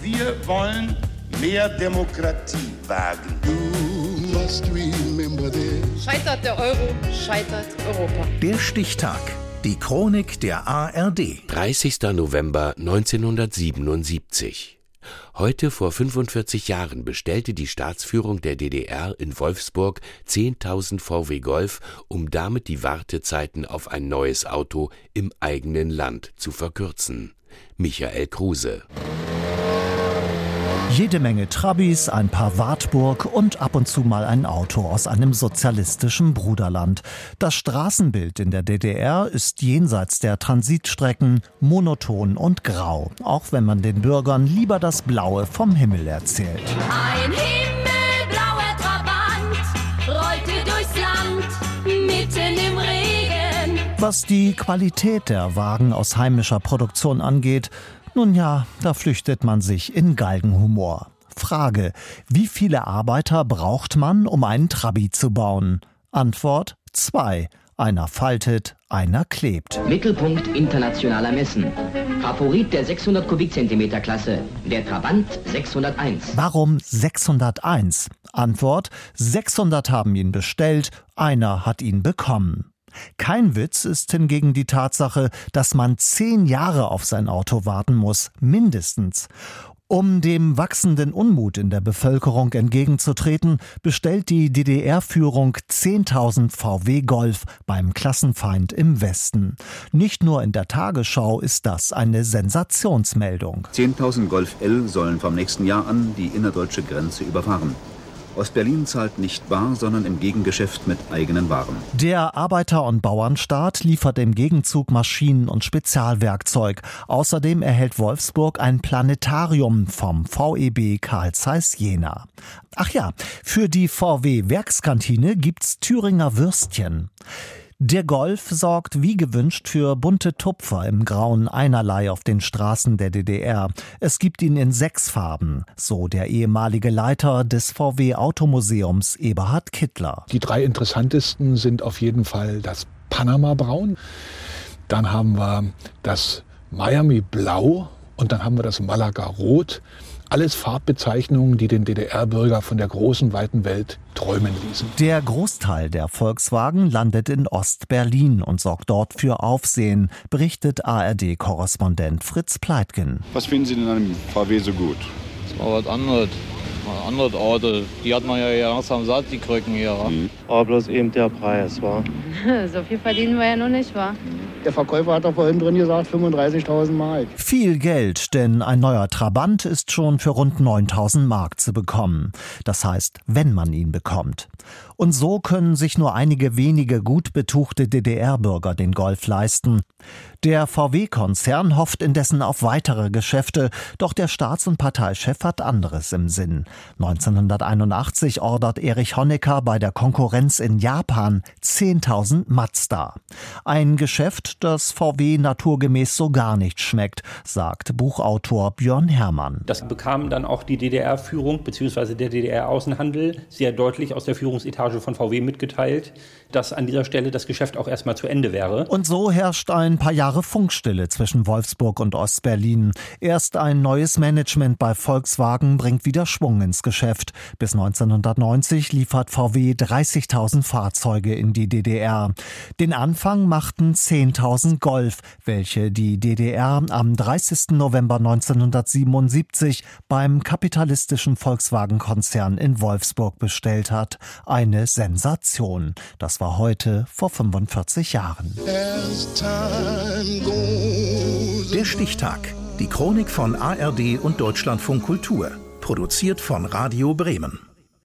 Wir wollen mehr Demokratie wagen. Scheitert der Euro, scheitert Europa. Der Stichtag. Die Chronik der ARD. 30. November 1977. Heute vor 45 Jahren bestellte die Staatsführung der DDR in Wolfsburg 10.000 VW Golf, um damit die Wartezeiten auf ein neues Auto im eigenen Land zu verkürzen. Michael Kruse. Jede Menge Trabis, ein paar Wartburg und ab und zu mal ein Auto aus einem sozialistischen Bruderland. Das Straßenbild in der DDR ist jenseits der Transitstrecken monoton und grau, auch wenn man den Bürgern lieber das Blaue vom Himmel erzählt. Ein himmelblauer Trabant rollte durchs Land mitten im Regen. Was die Qualität der Wagen aus heimischer Produktion angeht, nun ja, da flüchtet man sich in Galgenhumor. Frage, wie viele Arbeiter braucht man, um einen Trabi zu bauen? Antwort, zwei. Einer faltet, einer klebt. Mittelpunkt internationaler Messen. Favorit der 600 Kubikzentimeter Klasse, der Trabant 601. Warum 601? Antwort, 600 haben ihn bestellt, einer hat ihn bekommen. Kein Witz ist hingegen die Tatsache, dass man zehn Jahre auf sein Auto warten muss, mindestens. Um dem wachsenden Unmut in der Bevölkerung entgegenzutreten, bestellt die DDR-Führung 10.000 VW Golf beim Klassenfeind im Westen. Nicht nur in der Tagesschau ist das eine Sensationsmeldung. 10.000 Golf L sollen vom nächsten Jahr an die innerdeutsche Grenze überfahren. Ostberlin zahlt nicht bar, sondern im Gegengeschäft mit eigenen Waren. Der Arbeiter- und Bauernstaat liefert im Gegenzug Maschinen und Spezialwerkzeug. Außerdem erhält Wolfsburg ein Planetarium vom VEB Karl Zeiss Jena. Ach ja, für die VW Werkskantine gibt's Thüringer Würstchen. Der Golf sorgt wie gewünscht für bunte Tupfer im grauen Einerlei auf den Straßen der DDR. Es gibt ihn in sechs Farben, so der ehemalige Leiter des VW Automuseums Eberhard Kittler. Die drei interessantesten sind auf jeden Fall das Panama Braun, dann haben wir das Miami Blau und dann haben wir das Malaga Rot. Alles Farbbezeichnungen, die den DDR-Bürger von der großen, weiten Welt träumen ließen. Der Großteil der Volkswagen landet in Ost-Berlin und sorgt dort für Aufsehen, berichtet ARD-Korrespondent Fritz Pleitgen. Was finden Sie denn an einem VW so gut? Das war was anderes. Ein anderes Auto. Die hat man ja hier langsam satt, die Krücken hier. Mhm. Aber bloß eben der Preis, war. so viel verdienen wir ja noch nicht, wa? Der Verkäufer hat doch vorhin drin gesagt 35.000 Mark. Viel Geld, denn ein neuer Trabant ist schon für rund 9.000 Mark zu bekommen. Das heißt, wenn man ihn bekommt. Und so können sich nur einige wenige gut betuchte DDR-Bürger den Golf leisten. Der VW-Konzern hofft indessen auf weitere Geschäfte, doch der Staats- und Parteichef hat anderes im Sinn. 1981 ordert Erich Honecker bei der Konkurrenz in Japan 10.000 Mazda. Ein Geschäft, das VW naturgemäß so gar nicht schmeckt, sagt Buchautor Björn Herrmann. Das bekam dann auch die DDR-Führung bzw. der DDR-Außenhandel sehr deutlich aus der Führungsetage von VW mitgeteilt, dass an dieser Stelle das Geschäft auch erstmal zu Ende wäre. Und so herrscht ein paar Jahre Funkstille zwischen Wolfsburg und Ostberlin. Erst ein neues Management bei Volkswagen bringt wieder Schwung ins Geschäft. Bis 1990 liefert VW 30.000 Fahrzeuge in die DDR. Den Anfang machten 10.000 Golf, welche die DDR am 30. November 1977 beim kapitalistischen Volkswagen-Konzern in Wolfsburg bestellt hat. Eine Sensation. Das war heute vor 45 Jahren. Der Stichtag. Die Chronik von ARD und Deutschlandfunk Kultur. Produziert von Radio Bremen.